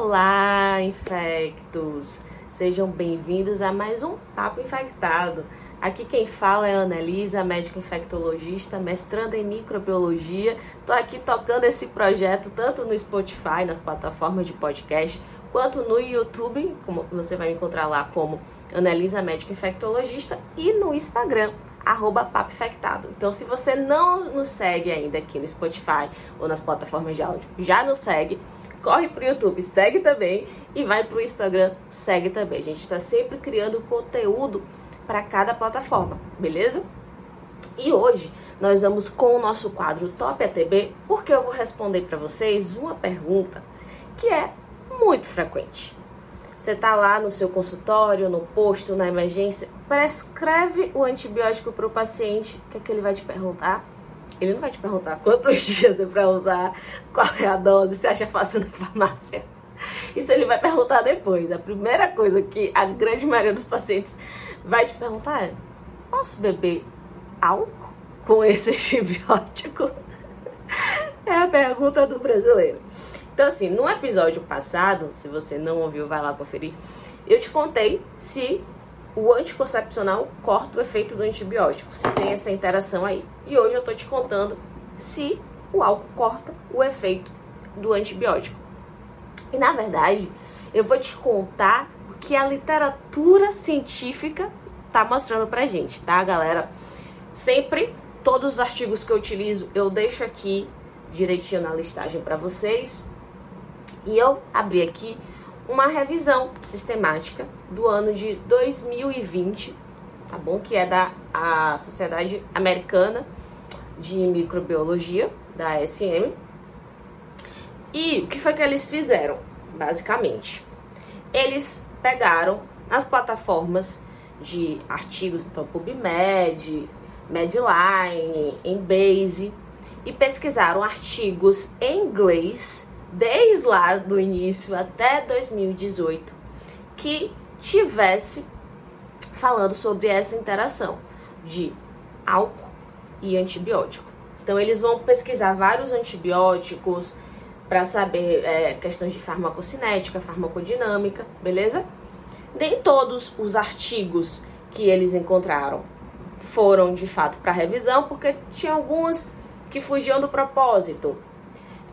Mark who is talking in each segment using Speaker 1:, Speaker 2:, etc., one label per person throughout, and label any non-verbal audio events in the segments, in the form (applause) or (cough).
Speaker 1: Olá, infectos! Sejam bem-vindos a mais um Papo Infectado. Aqui quem fala é a Annelisa, médica infectologista, mestranda em microbiologia. Tô aqui tocando esse projeto tanto no Spotify, nas plataformas de podcast, quanto no YouTube, como você vai encontrar lá como Annelisa, médica infectologista, e no Instagram, arroba Papo Infectado. Então, se você não nos segue ainda aqui no Spotify ou nas plataformas de áudio, já nos segue corre pro YouTube, segue também e vai pro Instagram, segue também. A gente está sempre criando conteúdo para cada plataforma, beleza? E hoje nós vamos com o nosso quadro Top ATB, porque eu vou responder para vocês uma pergunta que é muito frequente. Você tá lá no seu consultório, no posto, na emergência, prescreve o antibiótico para o paciente, o que é que ele vai te perguntar? Ele não vai te perguntar quantos (laughs) dias é para usar, qual é a dose, se acha fácil na farmácia. Isso ele vai perguntar depois. A primeira coisa que a grande maioria dos pacientes vai te perguntar é: posso beber álcool com esse (laughs) antibiótico? É a pergunta do brasileiro. Então, assim, no episódio passado, se você não ouviu, vai lá conferir. Eu te contei se o anticoncepcional corta o efeito do antibiótico, se tem essa interação aí. E hoje eu tô te contando se o álcool corta o efeito do antibiótico. E na verdade, eu vou te contar o que a literatura científica tá mostrando pra gente, tá, galera? Sempre todos os artigos que eu utilizo, eu deixo aqui direitinho na listagem para vocês. E eu abri aqui uma revisão sistemática do ano de 2020, tá bom? Que é da a Sociedade Americana de Microbiologia, da SM. E o que foi que eles fizeram, basicamente? Eles pegaram as plataformas de artigos, então PubMed, Medline, Embase, e pesquisaram artigos em inglês desde lá do início até 2018, que tivesse falando sobre essa interação de álcool e antibiótico. Então eles vão pesquisar vários antibióticos para saber é, questões de farmacocinética, farmacodinâmica, beleza? Nem todos os artigos que eles encontraram foram de fato para revisão, porque tinha alguns que fugiam do propósito.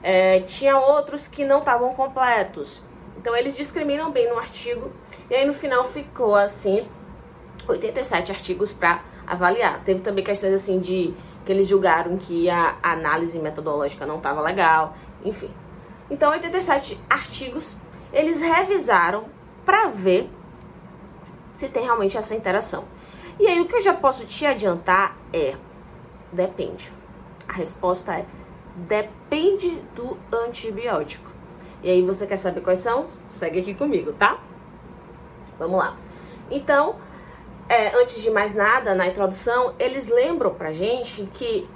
Speaker 1: É, tinha outros que não estavam completos. Então eles discriminam bem no artigo e aí no final ficou assim 87 artigos para avaliar. Teve também questões assim de que eles julgaram que a análise metodológica não estava legal, enfim. Então 87 artigos eles revisaram para ver se tem realmente essa interação. E aí o que eu já posso te adiantar é depende. A resposta é depende do antibiótico. E aí você quer saber quais são? Segue aqui comigo, tá? Vamos lá. Então, é, antes de mais nada, na introdução, eles lembram pra gente que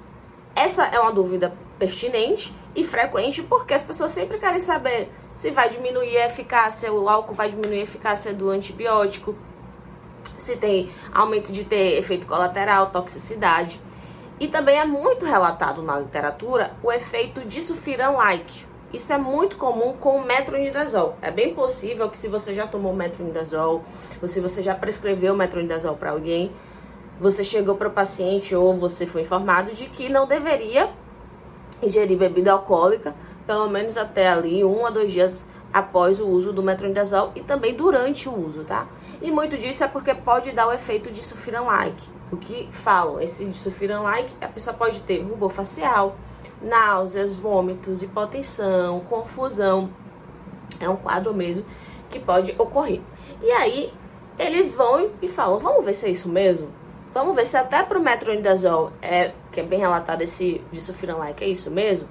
Speaker 1: essa é uma dúvida pertinente e frequente porque as pessoas sempre querem saber se vai diminuir a eficácia, o álcool vai diminuir a eficácia do antibiótico, se tem aumento de ter efeito colateral, toxicidade. E também é muito relatado na literatura o efeito de sulfiram-like. Isso é muito comum com o metronidazol. É bem possível que se você já tomou metronidazol, ou se você já prescreveu metronidazol para alguém, você chegou para o paciente ou você foi informado de que não deveria ingerir bebida alcoólica, pelo menos até ali um a dois dias após o uso do metronidazol e também durante o uso, tá? E muito disso é porque pode dar o efeito de sulfiram-like. O que falam, esse de sulfiram-like, a pessoa pode ter rubor facial, náuseas, vômitos, hipotensão, confusão. É um quadro mesmo que pode ocorrer. E aí, eles vão e falam, vamos ver se é isso mesmo? Vamos ver se até pro metronidazol, é, que é bem relatado esse de sulfiram-like, é isso mesmo?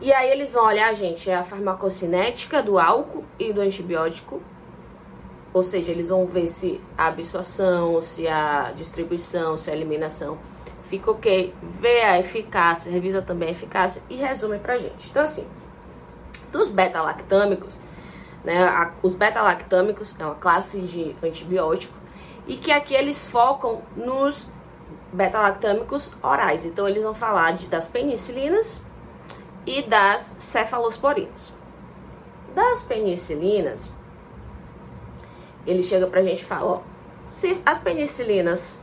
Speaker 1: E aí eles vão olhar, gente, é a farmacocinética do álcool e do antibiótico. Ou seja, eles vão ver se a absorção, se a distribuição, se a eliminação fica ok. Vê a eficácia, revisa também a eficácia e resume pra gente. Então, assim, dos beta-lactâmicos, né, a, os beta-lactâmicos é uma classe de antibiótico e que aqui eles focam nos beta-lactâmicos orais. Então, eles vão falar de, das penicilinas e das cefalosporinas. Das penicilinas, ele chega pra gente e fala, ó, se as penicilinas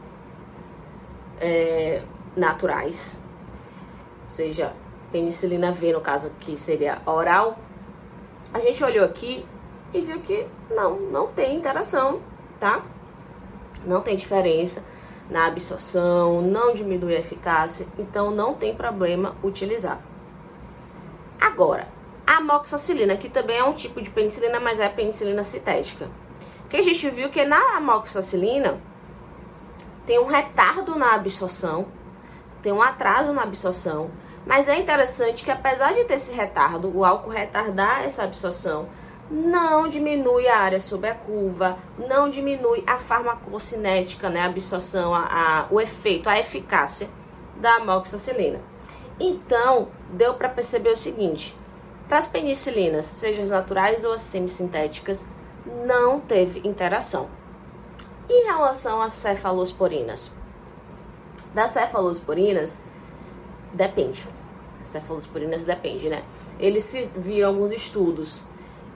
Speaker 1: é, naturais, seja penicilina V no caso que seria oral, a gente olhou aqui e viu que não, não tem interação, tá? Não tem diferença na absorção, não diminui a eficácia, então não tem problema utilizar. Agora, a amoxicilina, que também é um tipo de penicilina, mas é penicilina sintética. Que a gente viu que na amoxicilina tem um retardo na absorção, tem um atraso na absorção, mas é interessante que apesar de ter esse retardo, o álcool retardar essa absorção, não diminui a área sob a curva, não diminui a farmacocinética, né, a absorção, a, a, o efeito, a eficácia da amoxicilina. Então, deu para perceber o seguinte: para as penicilinas, sejam as naturais ou as semissintéticas, não teve interação. Em relação às cefalosporinas, das cefalosporinas, depende. Cefalosporinas depende, né? Eles fiz, viram alguns estudos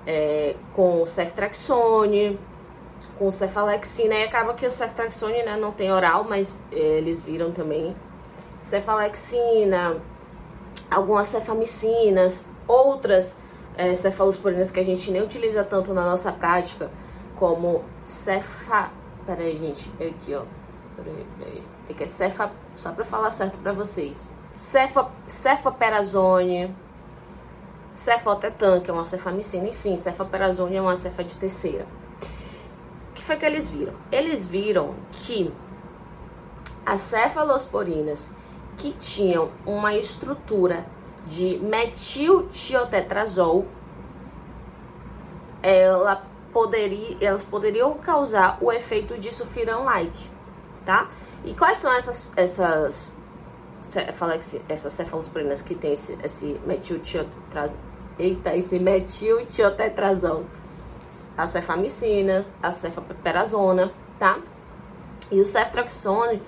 Speaker 1: é, com ceftraxone, com cefalexina, e acaba que o ceftraxone né, não tem oral, mas é, eles viram também cefalexina, algumas cefamicinas, outras é, cefalosporinas que a gente nem utiliza tanto na nossa prática, como cefa... Peraí, gente, é aqui, ó. Peraí, peraí. É que é cefa... Só pra falar certo pra vocês. Cefa... Cefaperazone cefotetan, que é uma cefamicina, enfim, cefaperazone é uma cefa de terceira. O que foi que eles viram? Eles viram que as cefalosporinas que tinham uma estrutura de metiltiotetrazol, ela poderia, elas poderiam causar o efeito de sulfiram-like, tá? E quais são essas, essas essas cefalosporinas que tem esse, esse metiltiotetrazol, eita, esse metiltiotetrazol, as cefamicinas, a cefaperazona, tá? E o ceftraxone,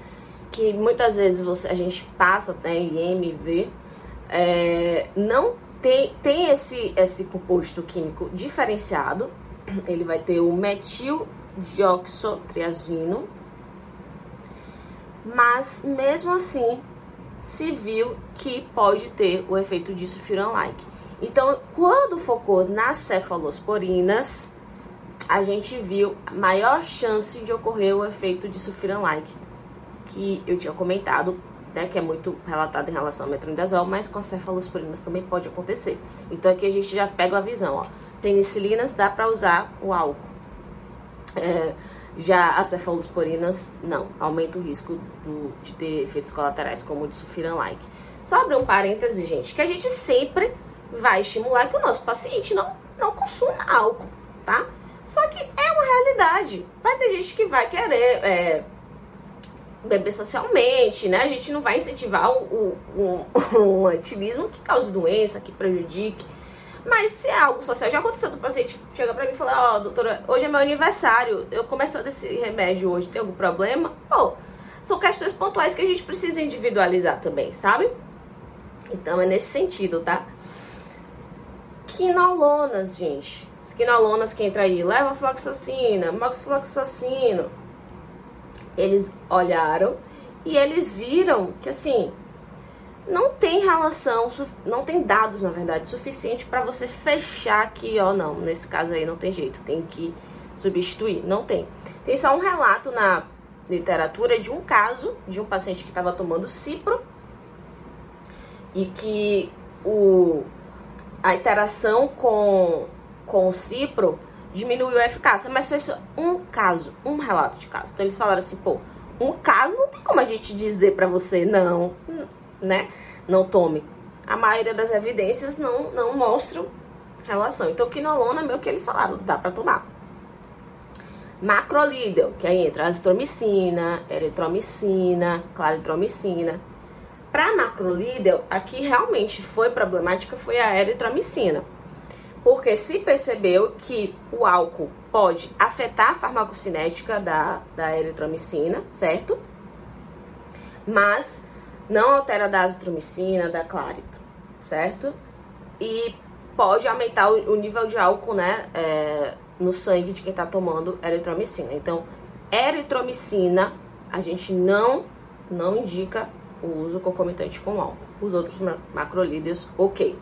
Speaker 1: que muitas vezes você, a gente passa né, em MV, é, não tem, tem esse, esse composto químico diferenciado, ele vai ter o metildioxotriazino, mas mesmo assim se viu que pode ter o efeito de sulfiram-like. Então, quando focou nas cefalosporinas, a gente viu maior chance de ocorrer o efeito de sulfiram-like, que eu tinha comentado, né, que é muito relatado em relação ao metronidazol, mas com as cefalosporinas também pode acontecer. Então, aqui a gente já pega a visão, ó. Penicilinas dá para usar o álcool. É, já as cefalosporinas, não, aumenta o risco do, de ter efeitos colaterais, como o de sulfiram-like. Só abrir um parêntese, gente, que a gente sempre vai estimular que o nosso paciente não, não consuma álcool, tá? Só que é uma realidade. Vai ter gente que vai querer é, beber socialmente, né? A gente não vai incentivar um, (laughs) um ativismo que cause doença, que prejudique. Mas se é algo social, já aconteceu do paciente chega pra mim e fala, ó, oh, doutora, hoje é meu aniversário, eu começando esse remédio hoje, tem algum problema? Pô, são questões pontuais que a gente precisa individualizar também, sabe? Então é nesse sentido, tá? Quinolonas, gente. As quinolonas que entra aí, levofloxacina, moxifloxacino. Eles olharam e eles viram que assim, não tem relação, não tem dados, na verdade, suficiente para você fechar que, ó, não, nesse caso aí não tem jeito, tem que substituir. Não tem. Tem só um relato na literatura de um caso de um paciente que estava tomando cipro e que o, a interação com, com o cipro diminuiu a eficácia, mas foi só um caso, um relato de caso. Então eles falaram assim, pô, um caso não tem como a gente dizer para você não né? Não tome. A maioria das evidências não, não mostram relação. Então, quinolona, meu que eles falaram, dá para tomar. Macrolídeo, que aí entra azitromicina, eritromicina, claritromicina. Para macrolídeo, aqui realmente foi problemática foi a eritromicina. Porque se percebeu que o álcool pode afetar a farmacocinética da, da eritromicina, certo? Mas não altera da azitromicina, da clarito, certo? E pode aumentar o, o nível de álcool, né, é, no sangue de quem está tomando eritromicina. Então, eritromicina, a gente não, não indica o uso concomitante com álcool. Os outros macrolídeos, ok.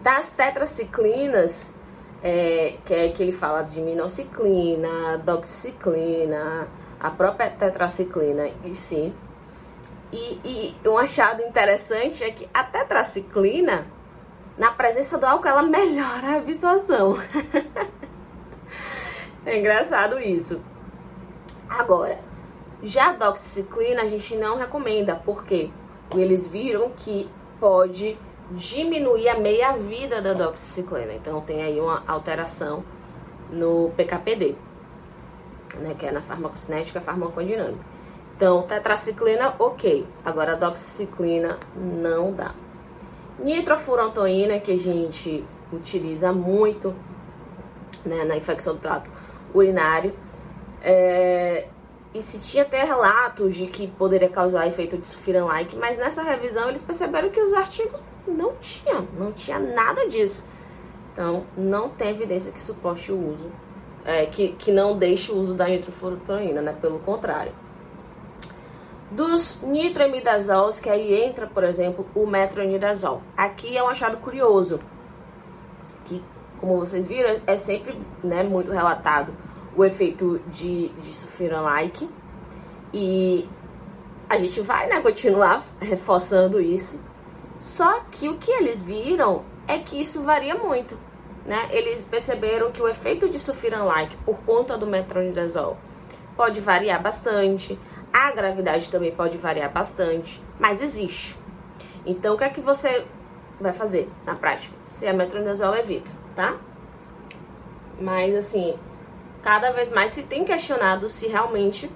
Speaker 1: Das tetraciclinas, é, que é que ele fala de minociclina, doxiciclina, a própria tetraciclina e sim. E, e um achado interessante é que a tetraciclina, na presença do álcool, ela melhora a absorção. (laughs) é engraçado isso. Agora, já a doxiciclina a gente não recomenda, porque eles viram que pode diminuir a meia-vida da doxiciclina. Então tem aí uma alteração no PKPD, né, que é na farmacocinética farmacodinâmica. Então, tetraciclina, ok. Agora, doxiciclina não dá. Nitrofurantoína, que a gente utiliza muito né, na infecção do trato urinário. É, e se tinha até relatos de que poderia causar efeito de sulfiram-like, mas nessa revisão eles perceberam que os artigos não tinham, não tinha nada disso. Então, não tem evidência que suporte o uso, é, que, que não deixe o uso da nitrofurantoína, né? Pelo contrário. Dos nitroimidazols, que aí entra, por exemplo, o metronidazol. Aqui é um achado curioso, que, como vocês viram, é sempre né, muito relatado o efeito de, de sulfiram-like. E a gente vai né, continuar (laughs) reforçando isso. Só que o que eles viram é que isso varia muito. Né? Eles perceberam que o efeito de sulfiram-like por conta do metronidazol pode variar bastante. A gravidade também pode variar bastante, mas existe. Então, o que é que você vai fazer na prática? Se é metronidazol, evita, tá? Mas, assim, cada vez mais se tem questionado se realmente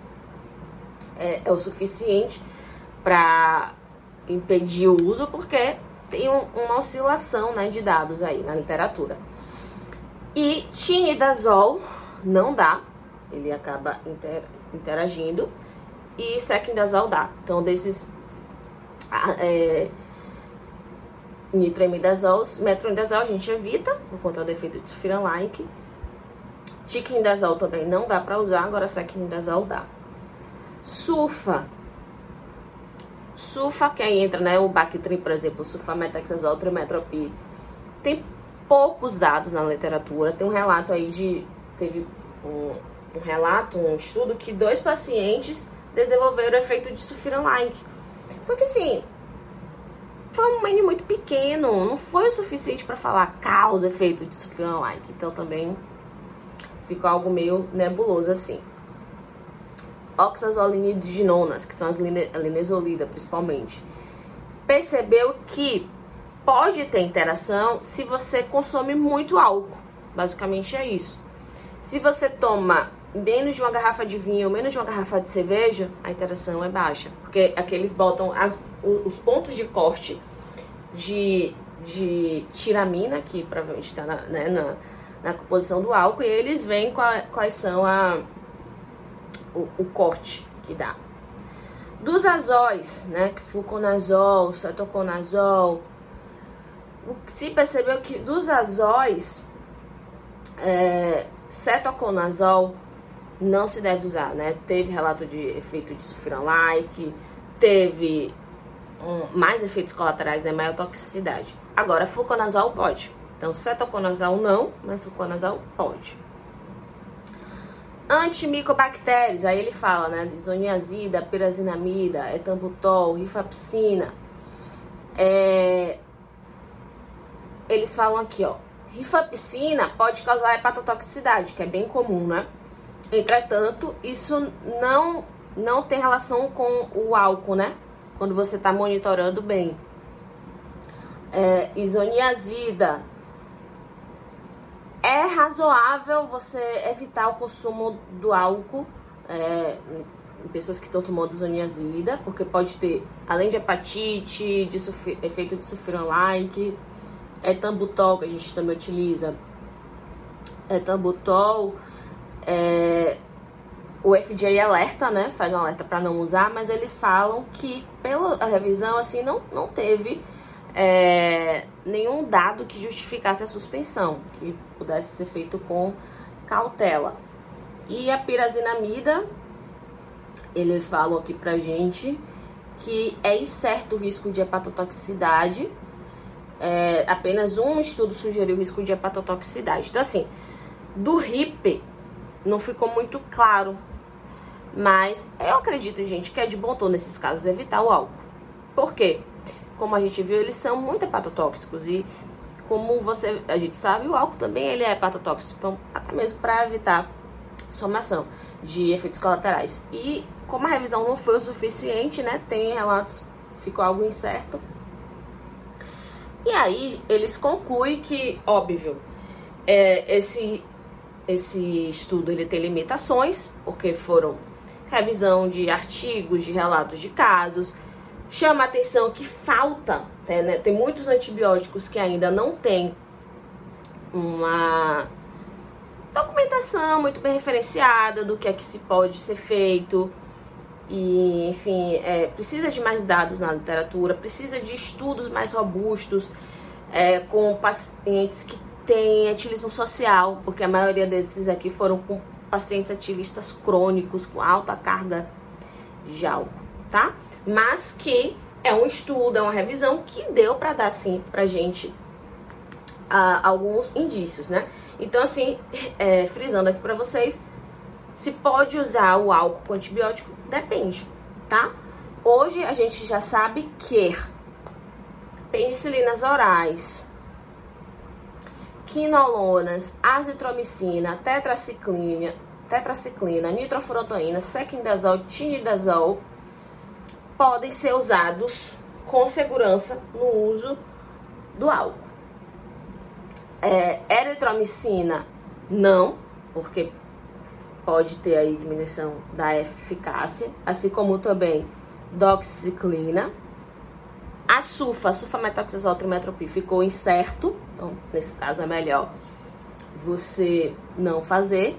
Speaker 1: é, é o suficiente para impedir o uso, porque tem um, uma oscilação né, de dados aí na literatura. E tinidazol não dá, ele acaba inter, interagindo, e sequindazol dá. Então, desses é, nitroimidazols, metronidazol a gente evita, por conta do efeito de sulfiram-like, Tiquindazol também não dá para usar, agora sequindazol dá. Sulfa. Sulfa, que aí entra, né, o Bactrim, por exemplo, sulfametexazol, trimetropir. Tem poucos dados na literatura. Tem um relato aí de... Teve um, um relato, um estudo que dois pacientes desenvolveram efeito de sulfiram-like. Só que assim, foi um N muito pequeno, não foi o suficiente para falar causa efeito de sulfiram-like. Então também ficou algo meio nebuloso assim. Oxazolinidiginonas, que são as linezolida principalmente, percebeu que pode ter interação se você consome muito álcool. Basicamente é isso. Se você toma menos de uma garrafa de vinho, menos de uma garrafa de cerveja, a interação é baixa. Porque aqui eles botam as, os pontos de corte de, de tiramina, que provavelmente está na, né, na na composição do álcool e eles veem qual, quais são a, o, o, corte que dá. Dos azóis, né, fluconazol, cetoconazol, se percebeu que dos azóis, é, cetoconazol não se deve usar, né? Teve relato de efeito de sulfiram-like, teve um, mais efeitos colaterais, né? Maior toxicidade. Agora, fluconazol pode. Então, cetoconazol não, mas fluconazol pode. Antimicobactérios, aí ele fala, né, isoniazida, pirazinamida, etambutol, rifapicina. É... Eles falam aqui, ó, rifapicina pode causar hepatotoxicidade, que é bem comum, né? Entretanto, isso não, não tem relação com o álcool, né? Quando você está monitorando bem. É, isoniazida, é razoável você evitar o consumo do álcool é, em pessoas que estão tomando zoniazida, porque pode ter, além de hepatite, de efeito de sulfiram-like, etambutol, que a gente também utiliza, etambutol, é, o FDA alerta, né, faz um alerta para não usar, mas eles falam que pela revisão, assim, não, não teve é, nenhum dado que justificasse a suspensão, que pudesse ser feito com cautela. E a pirazinamida, eles falam aqui pra gente que é incerto o risco de hepatotoxicidade. É, apenas um estudo sugeriu o risco de hepatotoxicidade. Então, assim, do RIP não ficou muito claro. Mas eu acredito, gente, que é de bom tom nesses casos evitar o álcool. Por quê? Como a gente viu, eles são muito hepatotóxicos e como você, a gente sabe, o álcool também ele é hepatotóxico, então até mesmo para evitar somação de efeitos colaterais. E como a revisão não foi o suficiente, né, tem relatos, ficou algo incerto. E aí eles concluem que, óbvio, é, esse esse estudo ele tem limitações, porque foram revisão de artigos, de relatos de casos. Chama a atenção que falta, né, tem muitos antibióticos que ainda não tem uma documentação muito bem referenciada do que é que se pode ser feito. E, enfim, é, precisa de mais dados na literatura, precisa de estudos mais robustos é, com pacientes que têm etilismo social, porque a maioria desses aqui foram com pacientes etilistas crônicos, com alta carga de álcool, tá? Mas que é um estudo, é uma revisão que deu para dar, sim, pra gente uh, alguns indícios, né? Então, assim, é, frisando aqui para vocês, se pode usar o álcool com antibiótico? Depende, tá? Hoje a gente já sabe que penicilinas orais, quinolonas, azitromicina, tetraciclina, tetraciclina, nitrofurantoína, sequindazol, tinidazol podem ser usados com segurança no uso do álcool. É, eritromicina, não, porque pode ter aí diminuição da eficácia, assim como também doxiciclina. A sulfa, sulfametoxazol trimetropil ficou incerto, então nesse caso é melhor você não fazer.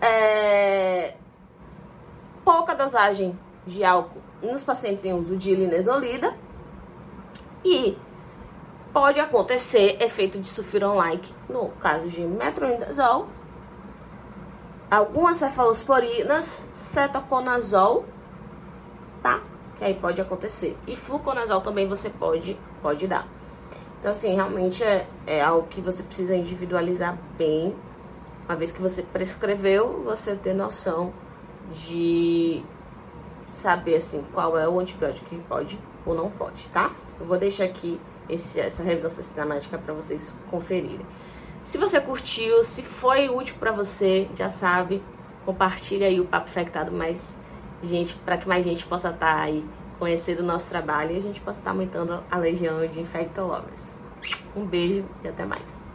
Speaker 1: É... Pouca dosagem de álcool nos pacientes em uso de linesolida e pode acontecer efeito de sulfiron-like no caso de metronidazol, algumas cefalosporinas, cetoconazol, tá? Que aí pode acontecer. E fluconazol também você pode, pode dar. Então, assim, realmente é, é algo que você precisa individualizar bem. Uma vez que você prescreveu, você ter noção de saber, assim, qual é o antibiótico que pode ou não pode, tá? Eu vou deixar aqui esse, essa revisão sistemática para vocês conferirem. Se você curtiu, se foi útil para você, já sabe, compartilha aí o Papo Infectado mais gente, para que mais gente possa estar tá aí conhecendo o nosso trabalho e a gente possa estar tá aumentando a legião de infectologas. Um beijo e até mais.